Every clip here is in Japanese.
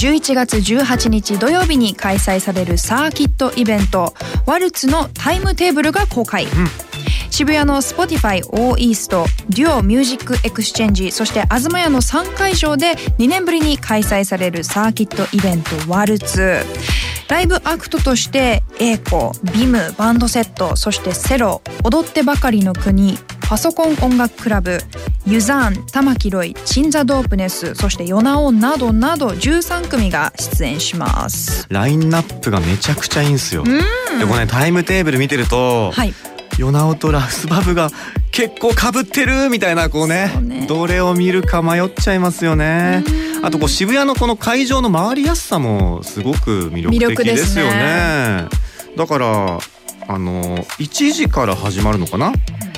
11月18日土曜日に開催されるサーキットイベントワルツのタイムテーブルが公開、渋谷の Spotify O-EASTduo MUSIC EXCHANGE そして東屋の3会場で2年ぶりに開催されるサーキットイベントワルツ。ライブアクトとしてエーコビムバンドセットそして cero 踊ってばかりの国パソコン音楽クラブユザーン環ROY鎮座DOPENESS そして yonawo などなど13組が出演します。ラインナップがめちゃくちゃいいんですよ。でこれねタイムテーブル見てると、はい。ヨナオとラスバブが結構かぶってるみたいなこうねね。どれを見るか迷っちゃいますよね。あとこう渋谷のこの会場の回りやすさもすごく魅魅力的ですすよね。だからあの1時から始まるのかな？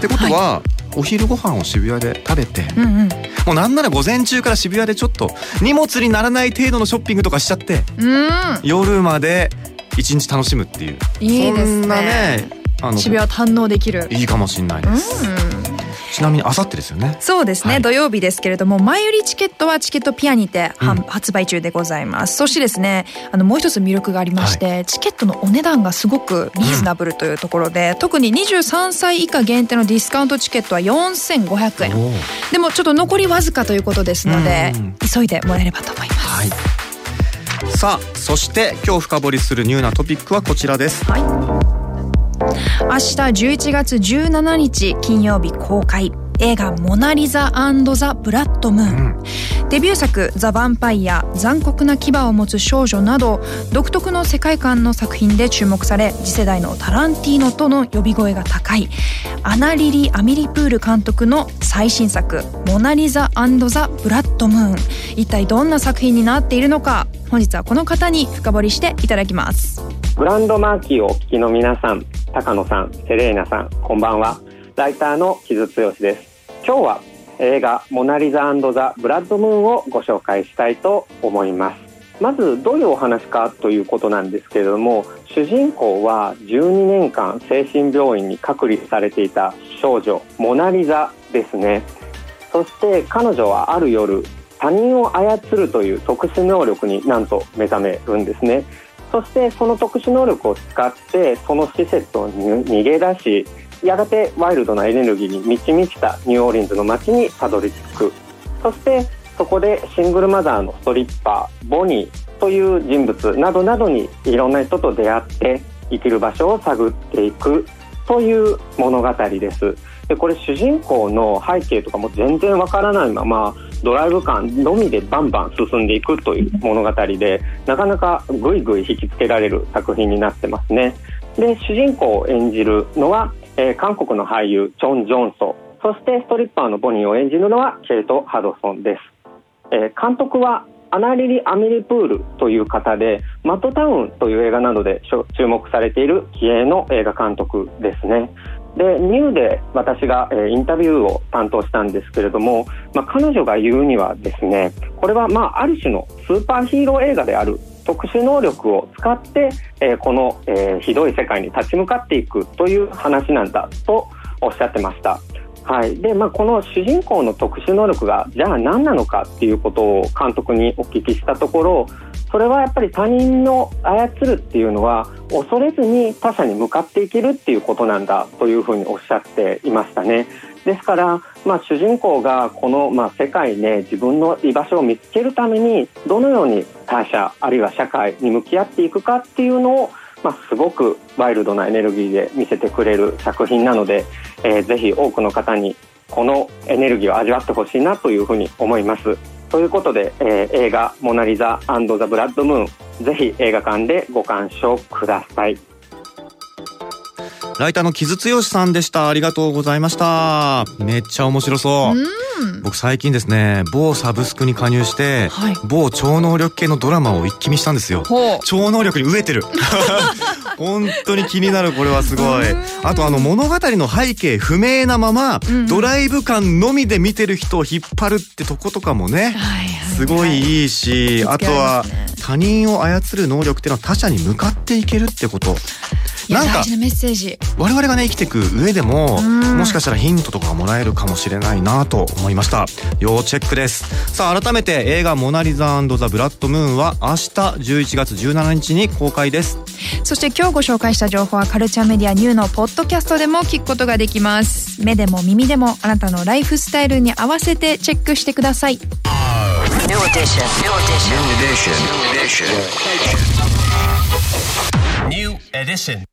ってことは、お昼ご飯を渋谷で食べて、うんうん。もうなんなら午前中から渋谷でちょっと荷物にならない程度のショッピングとかしちゃってうん。夜まで一日楽しむっていう。いいですね。そんなねあの渋谷を堪能できる。いいかもしれないです、ちなみにあさってですよね？そうですね、はい。土曜日ですけれども前売りチケットはチケットピアにて、はん。うん発売中でございます。そしてですねあのもう一つ魅力がありまして、チケットのお値段がすごくリーズナブルというところで、特に23歳以下限定のディスカウントチケットは4500円。でもちょっと残りわずかということですので、うんうん。急いでもらえればと思います。はい。さあそして今日深掘りするニューなトピックはこちらです。はい。明日11月17日金曜日公開。映画「モナ・リザザ・ブラッド・ムーン」デビュー作「ザ・ヴァンパイア残酷な牙を持つ少女」など独特の世界観の作品で注目され次世代のタランティーノとの呼び声が高い。アナリリ・アミリプール監督の最新作「モナ・リザザ・ブラッド・ムーン」一体どんな作品になっているのか？本日はこの方に深掘りしていただきます。グランドマーキーをお聞きの皆さん、高野さん、セレーナさん、こんばんは。ライターの木津剛です。今日は映画モナリザザ・ブラッドムーンをご紹介したいと思います。まずどういうお話かということなんですけれども、主人公は12年間精神病院に隔離されていた少女モナリザですね。そして彼女はある夜他人を操るという特殊能力になんと目覚めるんですね。そしてその特殊能力を使ってその施設を逃げ出しやがてワイルドなエネルギーに満ち満ちたニューオーリンズの街にたどり着く。そしてそこでシングルマザーのストリッパーボニーという人物などなどにいろんな人と出会って生きる場所を探っていく。という物語です。でこれ主人公の背景とかも全然わからないままドライブ感のみでバンバン進んでいくという物語でなかなかぐいぐい引きつけられる作品になってますね。で主人公を演じるのは、えー韓国の俳優チョン・ジョンソそしてストリッパーのボニーを演じるのはケイト・ハドソンです。えー監督はアナリリ・アミリプールという方でマットタウンという映画などで注目されている気鋭の映画監督ですね。でニューで私が、えインタビューを担当したんですけれども、まあ、彼女が言うにはですねこれは、まあ、ある種のスーパーヒーロー映画である特殊能力を使って、えこの、えひどい世界に立ち向かっていくという話なんだとおっしゃってました。はいでまあ、この主人公の特殊能力がじゃあ何なのかっていうことを監督にお聞きしたところそれはやっぱり他人の操るっていうのは恐れずに他者に向かっていけるっていうことなんだというふうにおっしゃっていましたね。ですから、まあ、主人公がこの、まあ、世界で自分の居場所を見つけるためにどのように他者あるいは社会に向き合っていくかっていうのを、まあ、すごくワイルドなエネルギーで見せてくれる作品なので、えーぜひ多くの方にこのエネルギーを味わってほしいなというふうに思います。ということで、えー映画「モナ・リザザ・ブラッド・ムーン」ぜひ映画館でご鑑賞ください。ライターの木津剛さんでした。ありがとうございました。めっちゃ面白そう。うん。僕最近ですね某サブスクに加入して、はい。某超能力系のドラマを一気見したんですよ。超能力に飢えてる。本当に気になるこれはすごい。あとあの物語の背景不明なまま、ん。ドライブ感のみで見てる人を引っ張るってとことかもねはいはい。すごいいいし、あとは他人を操る能力っていうのは他者に向かっていけるってことなんか大事なメッセージ我々がね生きていく上でもんもしかしたらヒントとかがもらえるかもしれないなと思いました要チェックですさあ改めて映画「モナ・リザザ・ブラッド・ムーン」は明日11月17日に公開ですそして今日ご紹介した情報はカルチャーメディアニューのポッドキャストでも聞くことができます目でも耳でもあなたのライフスタイルに合わせてチェックしてください New edition. New edition. New edition. New edition.